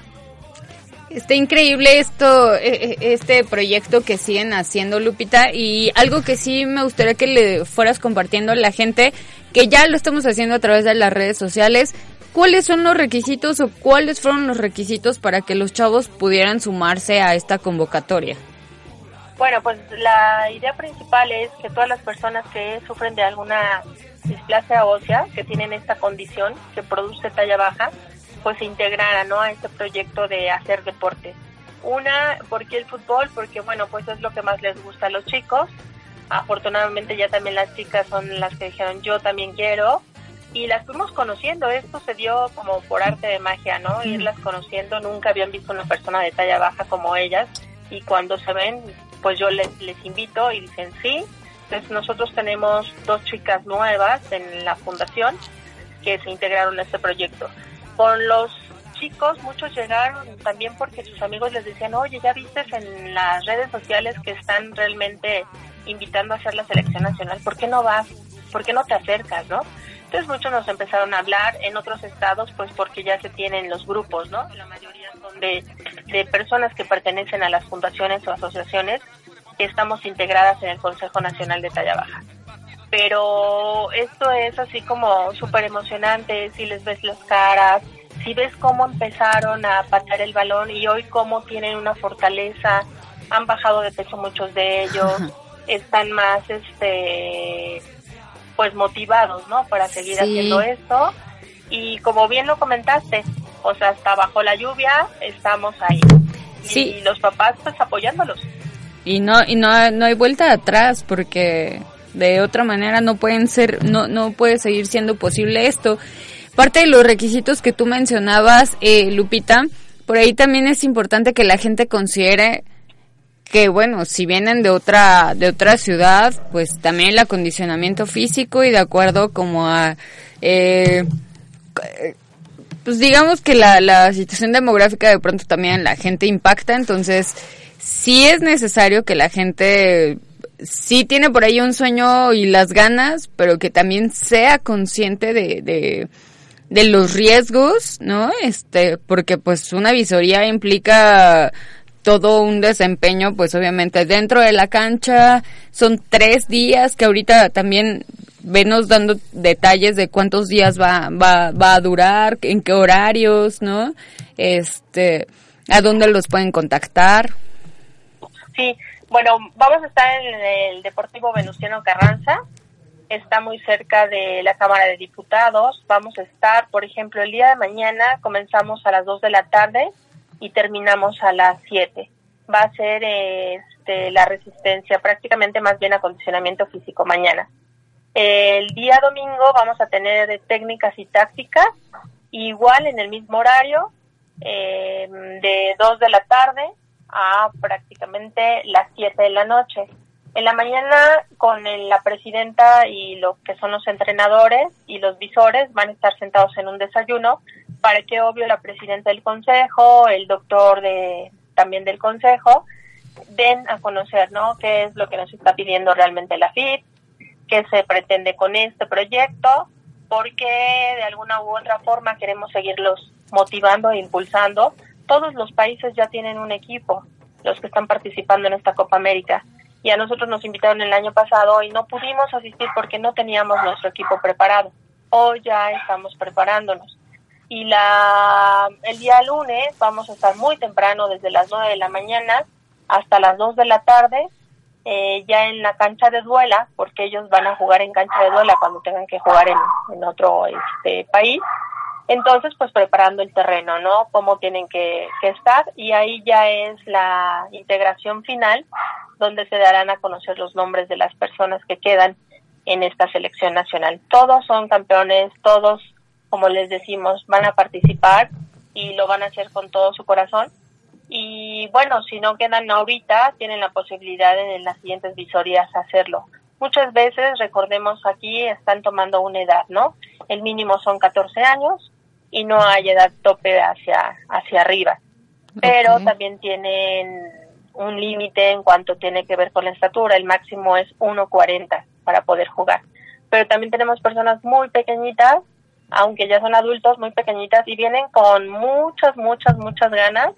Está increíble esto, eh, eh, este proyecto que siguen haciendo, Lupita, y algo que sí me gustaría que le fueras compartiendo a la gente, que ya lo estamos haciendo a través de las redes sociales. ¿Cuáles son los requisitos o cuáles fueron los requisitos para que los chavos pudieran sumarse a esta convocatoria? Bueno, pues la idea principal es que todas las personas que sufren de alguna displasia ósea, que tienen esta condición que produce talla baja, pues se integraran ¿no? a este proyecto de hacer deporte. Una, porque el fútbol, porque bueno, pues es lo que más les gusta a los chicos. Afortunadamente ya también las chicas son las que dijeron yo también quiero y las fuimos conociendo. Esto se dio como por arte de magia, ¿no? Irlas conociendo. Nunca habían visto una persona de talla baja como ellas y cuando se ven, pues yo les, les invito y dicen sí. Entonces nosotros tenemos dos chicas nuevas en la fundación que se integraron a este proyecto. Con los chicos, muchos llegaron también porque sus amigos les decían, oye, ya viste en las redes sociales que están realmente invitando a hacer la selección nacional, ¿por qué no vas? ¿Por qué no te acercas, no? Entonces muchos nos empezaron a hablar en otros estados, pues porque ya se tienen los grupos, ¿no? La mayoría son de, de personas que pertenecen a las fundaciones o asociaciones que estamos integradas en el Consejo Nacional de Talla Baja. Pero esto es así como súper emocionante, si les ves las caras, si ves cómo empezaron a patear el balón y hoy cómo tienen una fortaleza, han bajado de peso muchos de ellos, están más este pues motivados, ¿no? Para seguir Sí. haciendo esto y como bien lo comentaste, o sea, hasta bajo la lluvia estamos ahí. Sí. Y los papás pues apoyándolos. Y no y no, no hay vuelta atrás porque de otra manera no pueden ser no no puede seguir siendo posible esto. Parte de los requisitos que tú mencionabas, eh, Lupita, por ahí también es importante que la gente considere que bueno, si vienen de otra de otra ciudad, pues también el acondicionamiento físico y de acuerdo como a eh, pues digamos que la, la situación demográfica de pronto también la gente impacta, entonces sí es necesario que la gente sí tiene por ahí un sueño y las ganas, pero que también sea consciente de, de, los riesgos, ¿no? Este, porque pues una visoría implica todo un desempeño, pues obviamente dentro de la cancha, son tres días que ahorita también venos dando detalles de cuántos días va, va, va a durar, en qué horarios, ¿no? Este, a dónde los pueden contactar. Sí, bueno, vamos a estar en el Deportivo Venustiano Carranza, está muy cerca de la Cámara de Diputados. Vamos a estar, por ejemplo, el día de mañana comenzamos a las 2 de la tarde y terminamos a las 7. Va a ser este, la resistencia, prácticamente más bien acondicionamiento físico mañana. El día domingo vamos a tener técnicas y tácticas, igual en el mismo horario, eh, de 2 de la tarde a prácticamente las 7 de la noche. En la mañana con la presidenta y lo que son los entrenadores y los visores van a estar sentados en un desayuno para que obvio la presidenta del consejo, el doctor de también del consejo den a conocer, ¿no? qué es lo que nos está pidiendo realmente la FIT, qué se pretende con este proyecto, porque de alguna u otra forma queremos seguirlos motivando e impulsando. Todos los países ya tienen un equipo, los que están participando en esta Copa América. Y a nosotros nos invitaron el año pasado y no pudimos asistir porque no teníamos nuestro equipo preparado. Hoy ya estamos preparándonos. Y la, el día lunes vamos a estar muy temprano, desde las 9 de la mañana hasta las 2 de la tarde, eh, ya en la cancha de duela, porque ellos van a jugar en cancha de duela cuando tengan que jugar en, en otro este, país. Entonces, pues preparando el terreno, ¿no? Cómo tienen que, que estar y ahí ya es la integración final, donde se darán a conocer los nombres de las personas que quedan en esta selección nacional. Todos son campeones, todos, como les decimos, van a participar y lo van a hacer con todo su corazón. Y bueno, si no quedan ahorita, tienen la posibilidad en las siguientes visorías hacerlo. muchas veces, recordemos aquí, están tomando una edad, ¿no? El mínimo son 14 años y no hay edad tope hacia, hacia arriba. Pero también tienen un límite en cuanto tiene que ver con la estatura. El máximo es 1.40 para poder jugar. Pero también tenemos personas muy pequeñitas, aunque ya son adultos, muy pequeñitas y vienen con muchas, muchas, muchas ganas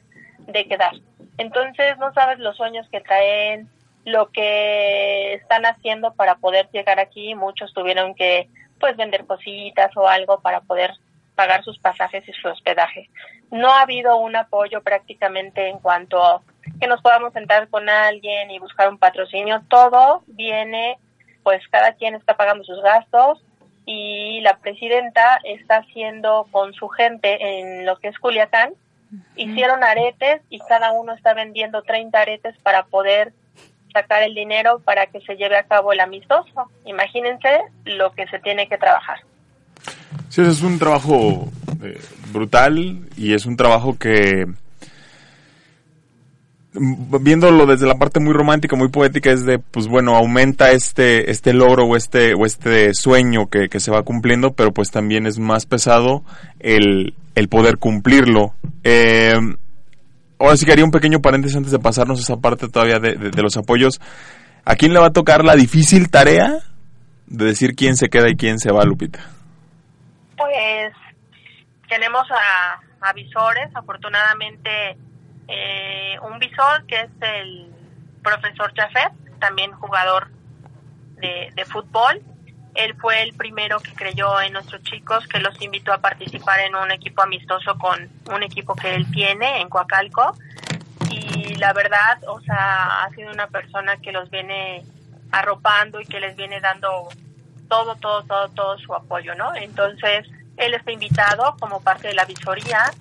de quedar. Entonces no sabes los sueños que traen, lo que están haciendo para poder llegar aquí. Muchos tuvieron que pues vender cositas o algo para poder pagar sus pasajes y su hospedaje. No ha habido un apoyo prácticamente en cuanto a que nos podamos sentar con alguien y buscar un patrocinio. Todo viene, pues cada quien está pagando sus gastos y la presidenta está haciendo con su gente en lo que es Culiacán. Hicieron aretes y cada uno está vendiendo 30 aretes para poder sacar el dinero para que se lleve a cabo el amistoso. Imagínense lo que se tiene que trabajar. Es un trabajo eh, brutal y es un trabajo que, mm, viéndolo desde la parte muy romántica, muy poética, es de, pues bueno, aumenta este, este logro o este, o este sueño que, que se va cumpliendo, pero pues también es más pesado el, el poder cumplirlo. Eh, ahora sí que haría un pequeño paréntesis antes de pasarnos esa parte todavía de, de- de los apoyos. ¿A quién le va a tocar la difícil tarea de decir quién se queda y quién se va, Lupita? Pues tenemos a, a visores, afortunadamente eh, un visor que es el profesor Jafet, también jugador de, de fútbol. Él fue el primero que creyó en nuestros chicos, que los invitó a participar en un equipo amistoso con un equipo que él tiene en Coacalco. Y la verdad, o sea, ha sido una persona que los viene arropando y que les viene dando todo, todo, todo, todo su apoyo, ¿no? Entonces, él está invitado como parte de la visoría,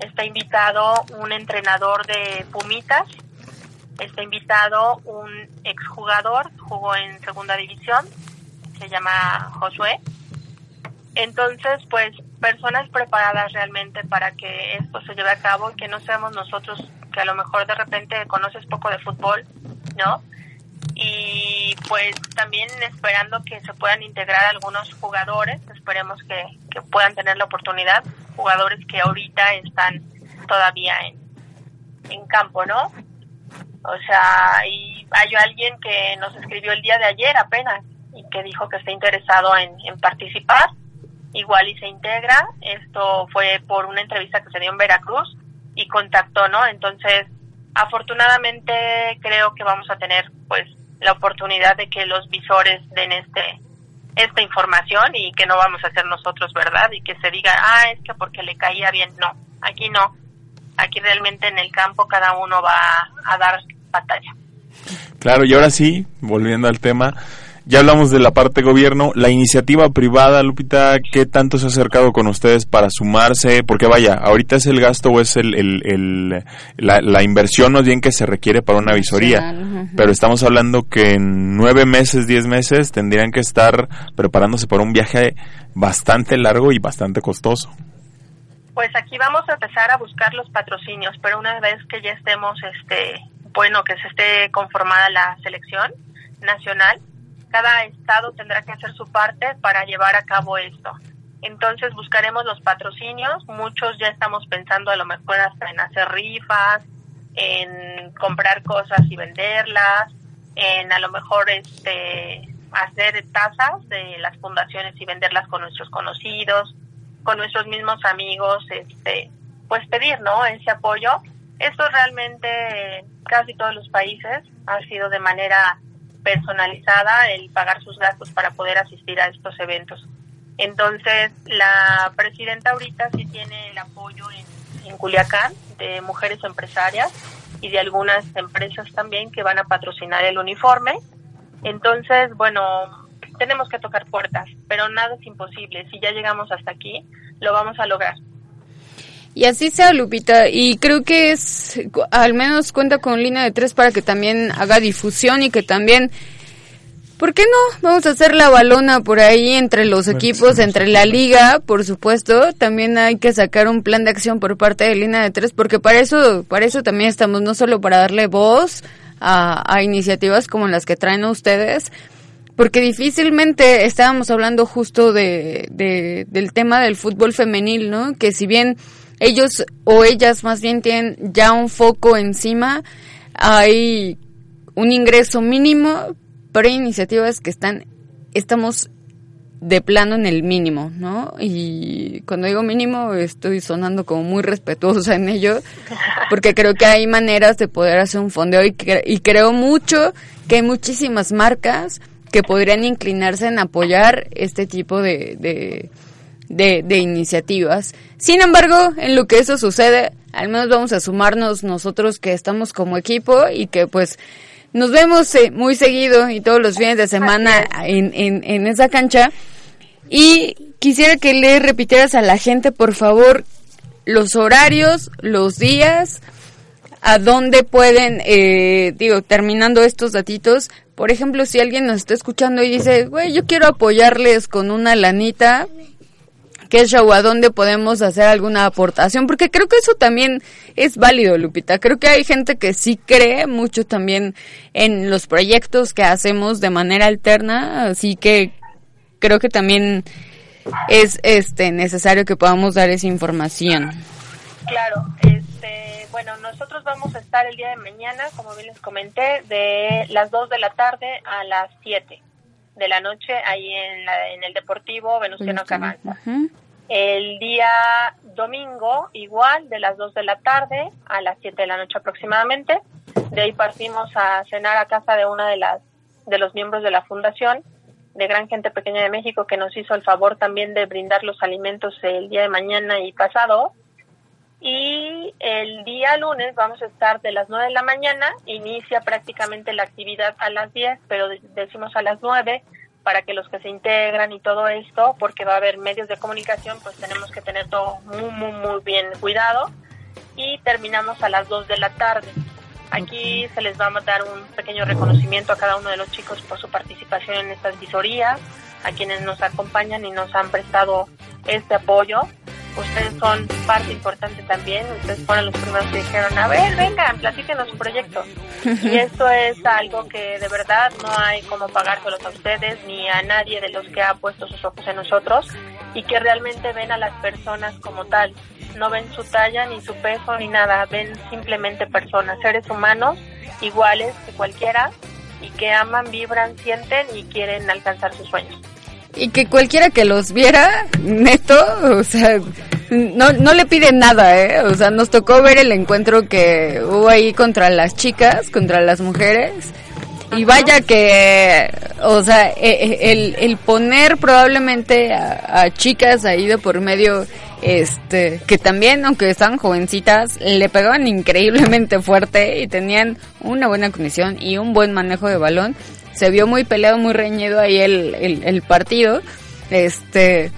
está invitado un entrenador de Pumitas, está invitado un exjugador, jugó en segunda división, se llama Josué. Entonces, pues, personas preparadas realmente para que esto se lleve a cabo y que no seamos nosotros que a lo mejor de repente conoces poco de fútbol, ¿no? Y pues también esperando que se puedan integrar algunos jugadores, esperemos que, que puedan tener la oportunidad, jugadores que ahorita están todavía en, en campo, ¿no? O sea, y hay alguien que nos escribió el día de ayer apenas y que dijo que está interesado en, en participar, igual y se integra, esto fue por una entrevista que se dio en Veracruz y contactó, ¿no? Entonces, afortunadamente creo que vamos a tener pues la oportunidad de que los visores den este esta información y que no vamos a ser nosotros, ¿verdad? Y que se diga, ah, es que porque le caía bien. No, aquí no. Aquí realmente en el campo cada uno va a dar batalla. Claro, y ahora sí, volviendo al tema, ya hablamos de la parte gobierno, la iniciativa privada, Lupita, ¿qué tanto se ha acercado con ustedes para sumarse? Porque vaya, ahorita es el gasto o es el, el- el- la, la inversión más bien que se requiere para una visoría, pero estamos hablando que en nueve meses, diez meses tendrían que estar preparándose para un viaje bastante largo y bastante costoso. Pues aquí vamos a empezar a buscar los patrocinios, pero una vez que ya estemos, este, bueno, que se esté conformada la selección nacional, cada estado tendrá que hacer su parte para llevar a cabo esto. Entonces buscaremos los patrocinios, muchos ya estamos pensando a lo mejor hasta en hacer rifas, en comprar cosas y venderlas, en a lo mejor este hacer tazas de las fundaciones y venderlas con nuestros conocidos, con nuestros mismos amigos, este, pues pedir, ¿no? Ese apoyo. Esto realmente casi todos los países ha sido de manera personalizada el pagar sus gastos para poder asistir a estos eventos. Entonces, la presidenta ahorita sí tiene el apoyo en, en Culiacán de mujeres empresarias y de algunas empresas también que van a patrocinar el uniforme. Entonces, bueno, tenemos que tocar puertas, pero nada es imposible. Si ya llegamos hasta aquí, lo vamos a lograr. Y así sea, Lupita. Y creo que es, al menos cuenta con línea de tres para que también haga difusión y que también, ¿por qué no? Vamos a hacer la balona por ahí entre los equipos, entre la liga, por supuesto. También hay que sacar un plan de acción por parte de línea de tres, porque para eso, para eso también estamos, no solo para darle voz a, a iniciativas como las que traen ustedes, porque difícilmente estábamos hablando justo de, de, del tema del fútbol femenil, ¿no? Que si bien ellos o ellas más bien tienen ya un foco encima, hay un ingreso mínimo, pero hay iniciativas que están, estamos de plano en el mínimo, ¿no? Y cuando digo mínimo estoy sonando como muy respetuosa en ello, porque creo que hay maneras de poder hacer un fondeo y, cre- y creo mucho que hay muchísimas marcas que podrían inclinarse en apoyar este tipo de, de, de, de iniciativas. Sin embargo, en lo que eso sucede, al menos vamos a sumarnos nosotros que estamos como equipo y que pues nos vemos eh, muy seguido y todos los fines de semana en, en, en esa cancha. Y quisiera que le repitieras a la gente, por favor, los horarios, los días, a dónde pueden, eh, digo, terminando estos datitos, por ejemplo, si alguien nos está escuchando y dice, güey, yo quiero apoyarles con una lanita, ¿qué show? ¿A dónde podemos hacer alguna aportación? Porque creo que eso también es válido, Lupita. Creo que hay gente que sí cree mucho también en los proyectos que hacemos de manera alterna, así que creo que también es este necesario que podamos dar esa información. Claro, este, bueno, nosotros vamos a estar el día de mañana, como bien les comenté, de las 2 de la tarde a las 7 de la noche ahí en, la- en el Deportivo Venustiano Carranza. El día domingo, igual, de las 2 de la tarde a las 7 de la noche aproximadamente. De ahí partimos a cenar a casa de una de las de los miembros de la fundación de Gran Gente Pequeña de México que nos hizo el favor también de brindar los alimentos el día de mañana y pasado. Y el día lunes vamos a estar de las 9 de la mañana, inicia prácticamente la actividad a las 10, pero de- decimos a las 9 para que los que se integran y todo esto, porque va a haber medios de comunicación, pues tenemos que tener todo muy, muy, muy bien cuidado. Y terminamos a las 2 de la tarde. Aquí se les va a dar un pequeño reconocimiento a cada uno de los chicos por su participación en estas visorías, a quienes nos acompañan y nos han prestado este apoyo. Ustedes son parte importante también, ustedes fueron los primeros que dijeron, a ver, vengan, platíquenos su proyecto. Y esto es algo que de verdad no hay como pagárselos a ustedes ni a nadie de los que ha puesto sus ojos en nosotros y que realmente ven a las personas como tal. No ven su talla ni su peso ni nada, ven simplemente personas, seres humanos iguales que cualquiera y que aman, vibran, sienten y quieren alcanzar sus sueños. Y que cualquiera que los viera, neto, o sea, no, no le piden nada, ¿eh? O sea, nos tocó ver el encuentro que hubo ahí contra las chicas, contra las mujeres. Y vaya que, o sea, e- e- el, el poner probablemente a, a chicas ahí de por medio, este, que también, aunque estaban jovencitas, le pegaban increíblemente fuerte y tenían una buena condición y un buen manejo de balón. Se vio muy peleado, muy reñido ahí el, el, el partido. Este,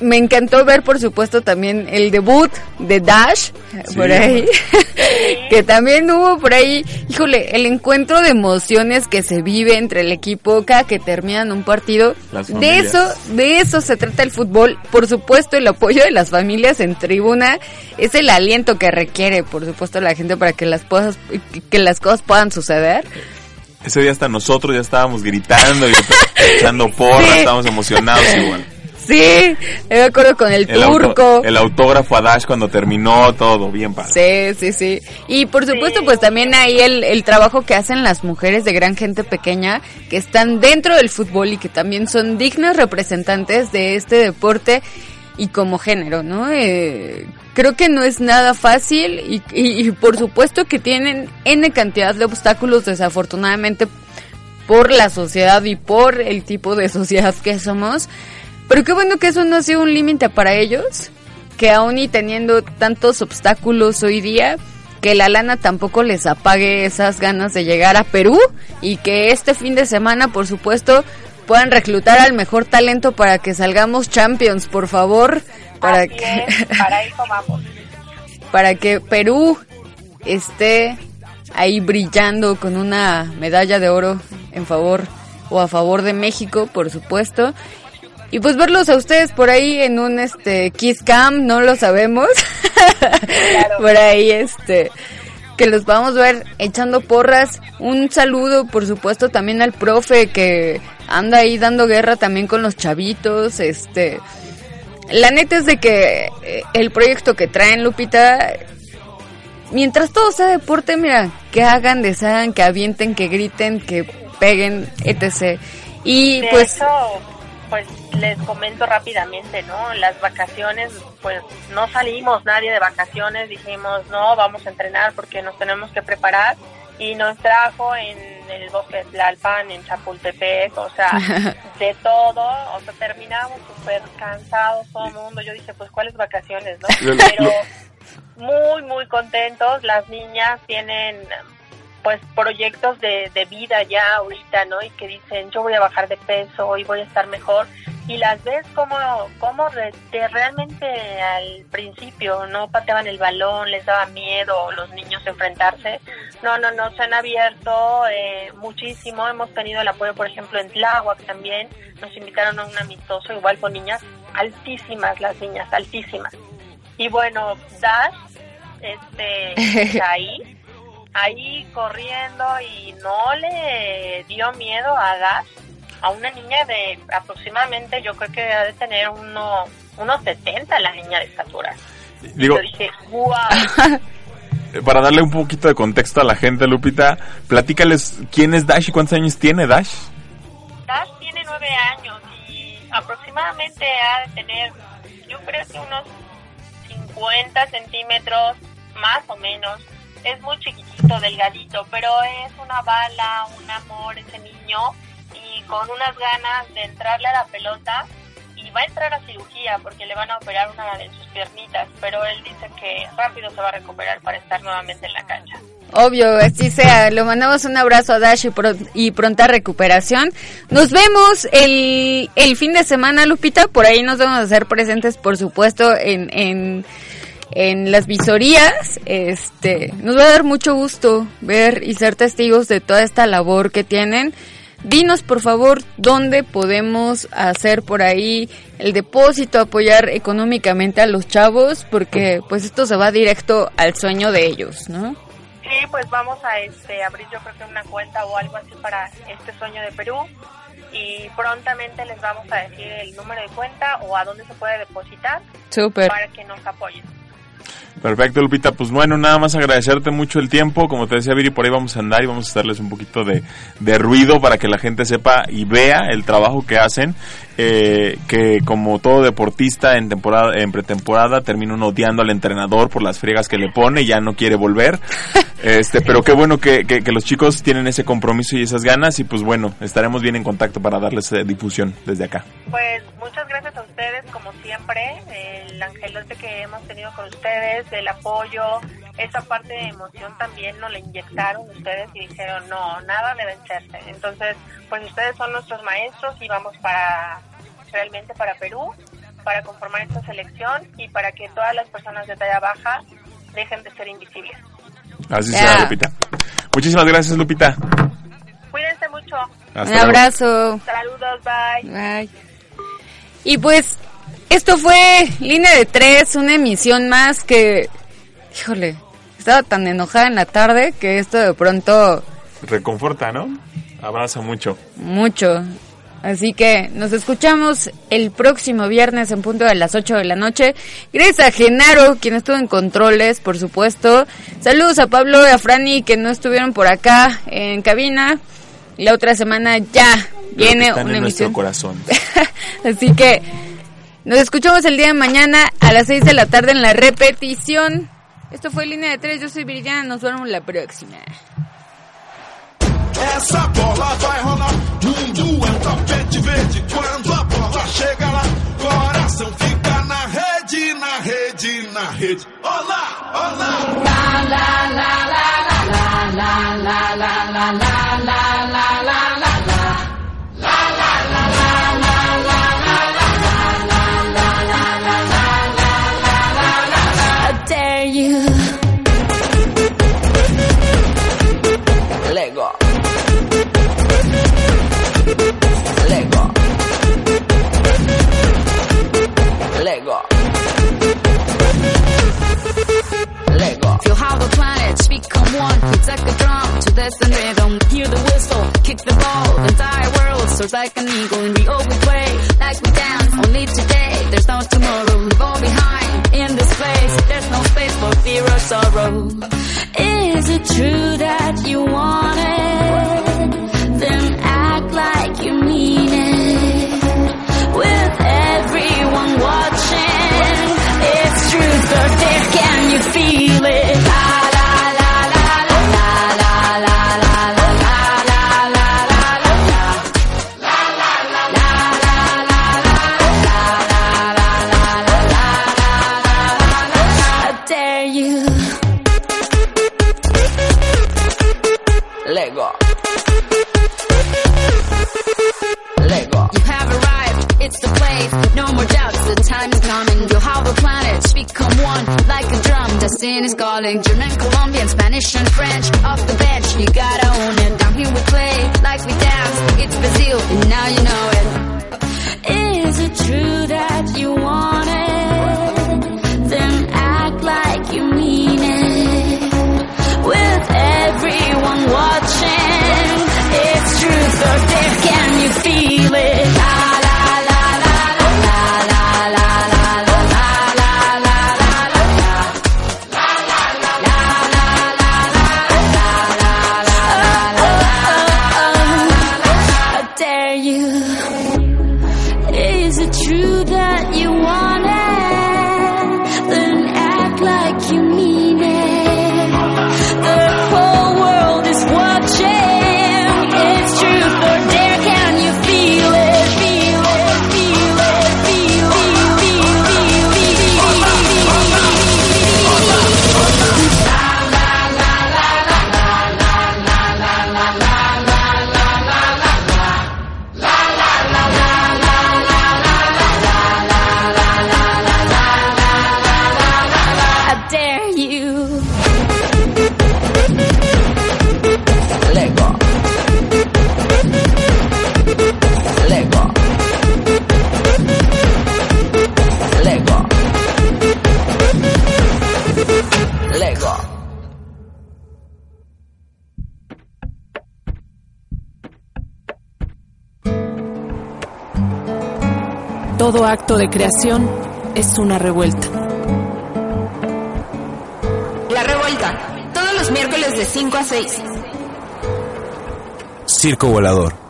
me encantó ver, por supuesto, también el debut de Dash por ahí, que también hubo por ahí, híjole, el encuentro de emociones que se vive entre el equipo cada que terminan un partido. De eso, de eso se trata el fútbol. Por supuesto, el apoyo de las familias en tribuna es el aliento que requiere, por supuesto, la gente para que las cosas, que las cosas puedan suceder. Ese día hasta nosotros ya estábamos gritando y echando porras, Sí. estábamos emocionados igual. Sí, me acuerdo con el, El, auto- turco. el autógrafo a Dash cuando terminó, todo bien padre. Sí, sí, sí. Y por supuesto, pues también hay el, el trabajo que hacen las mujeres de gran gente pequeña que están dentro del fútbol y que también son dignas representantes de este deporte y como género, ¿no? Eh, creo que no es nada fácil y, y, y por supuesto que tienen N cantidad de obstáculos desafortunadamente por la sociedad y por el tipo de sociedad que somos. Pero qué bueno que eso no ha sido un límite para ellos, que aún y teniendo tantos obstáculos hoy día, que la lana tampoco les apague esas ganas de llegar a Perú y que este fin de semana, por supuesto, puedan reclutar al mejor talento para que salgamos champions, por favor, para Así que es, para eso vamos. para que Perú esté ahí brillando con una medalla de oro en favor o a favor de México, por supuesto. Y pues verlos a ustedes por ahí en un este Kiss Cam, no lo sabemos. por ahí este que los vamos a ver echando porras. Un saludo, por supuesto, también al profe que anda ahí dando guerra también con los chavitos, este... La neta es de que eh, el proyecto que traen, Lupita, mientras todo sea deporte, mira, que hagan, deshagan, que avienten, que griten, que peguen, etc. Y de pues... hecho, pues les comento rápidamente, ¿no? Las vacaciones, pues no salimos nadie de vacaciones, dijimos, no, vamos a entrenar porque nos tenemos que preparar y nos trajo en el bosque de Tlalpan, en Chapultepec, o sea, de todo, o sea, terminamos súper cansados todo el mundo, yo dije, pues, ¿cuáles vacaciones, no? Pero muy, muy contentos, las niñas tienen pues proyectos de, de vida ya ahorita, ¿no? Y que dicen, yo voy a bajar de peso y voy a estar mejor. Y las ves como, como de realmente al principio no pateaban el balón, les daba miedo los niños enfrentarse. No, no, no, se han abierto eh, muchísimo. Hemos tenido el apoyo, por ejemplo, en Tláhuac también. Nos invitaron a un amistoso, igual con niñas altísimas, las niñas, altísimas. Y bueno, Dash, este, ahí, ahí corriendo y no le dio miedo a Dash, a una niña de aproximadamente, yo creo que ha de tener uno, unos 70 la niña de estatura. Digo, Yo dije, wow. para darle un poquito de contexto a la gente, Lupita, platícales quién es Dash y cuántos años tiene Dash. Dash tiene nueve años y aproximadamente ha de tener, yo creo que unos 50 centímetros, más o menos. Es muy chiquitito, delgadito, pero es una bala, un amor ese niño con unas ganas de entrarle a la pelota y va a entrar a cirugía porque le van a operar una de sus piernitas, pero él dice que rápido se va a recuperar para estar nuevamente en la cancha. Obvio, así sea. Le mandamos un abrazo a Dash y, y pronta recuperación. Nos vemos el, el fin de semana, Lupita. Por ahí nos vamos a hacer presentes, por supuesto, en, en, en las visorías. Este, nos va a dar mucho gusto ver y ser testigos de toda esta labor que tienen. Dinos, por favor, dónde podemos hacer por ahí el depósito, apoyar económicamente a los chavos, porque pues esto se va directo al sueño de ellos, ¿no? Sí, pues vamos a este abrir yo creo que una cuenta o algo así para este sueño de Perú y prontamente les vamos a decir el número de cuenta o a dónde se puede depositar para que nos apoyen. Perfecto, Lupita. Pues bueno, nada más agradecerte mucho el tiempo. Como te decía Viri, por ahí vamos a andar y vamos a darles un poquito de, de ruido para que la gente sepa y vea el trabajo que hacen. Eh, que como todo deportista en temporada, en pretemporada, termina uno odiando al entrenador por las friegas que le pone y ya no quiere volver. Este, pero qué bueno que, que, que los chicos tienen ese compromiso y esas ganas y pues bueno, estaremos bien en contacto para darles eh, difusión desde acá. Pues muchas gracias a ustedes, como siempre, el angelote que hemos tenido con ustedes, el apoyo, esa parte de emoción también nos la inyectaron ustedes y dijeron, no, nada de vencerse. Entonces, pues ustedes son nuestros maestros y vamos para, realmente para Perú, para conformar esta selección y para que todas las personas de talla baja dejen de ser invisibles. Así será, Lupita. Muchísimas gracias, Lupita. Cuídense mucho. Hasta Un abrazo. Saludos, bye. Bye. Y pues, esto fue Línea de Tres, una emisión más que, híjole, estaba tan enojada en la tarde que esto de pronto Reconforta, ¿no? Abraza mucho. mucho. Así que nos escuchamos el próximo viernes en punto de las 8 de la noche. Gracias a Genaro, quien estuvo en controles, por supuesto. Saludos a Pablo y a Franny, que no estuvieron por acá en cabina. La otra semana ya viene están una en nuestro emisión. corazón. Así que nos escuchamos el día de mañana a las 6 de la tarde en la repetición. Esto fue Línea de Tres, yo soy Viridiana, nos vemos la próxima. Essa bola vai rolar, mundo é um tapete verde. Quando a bola chega lá, coração fica na rede, na rede, na rede. Olá, olá. I The planets become one. Protect the drum to this and rhythm. Hear the whistle, kick the ball. The entire world soars like an eagle. And we all play, like we dance. Only today, there's no tomorrow. Leave all behind in this place. There's no space for fear or sorrow. Is it true that you want it? Then act like you mean it. With everyone watching, it's truth or dare, can you feel it? Medicine is calling German, Colombian, Spanish, and French. Off the bench, you gotta own it. Down here we play like we dance. It's Brazil, and now you know it. Is it true that you want? acto de creación es una revuelta. La revuelta, todos los miércoles de 5 a 6. Circo Volador.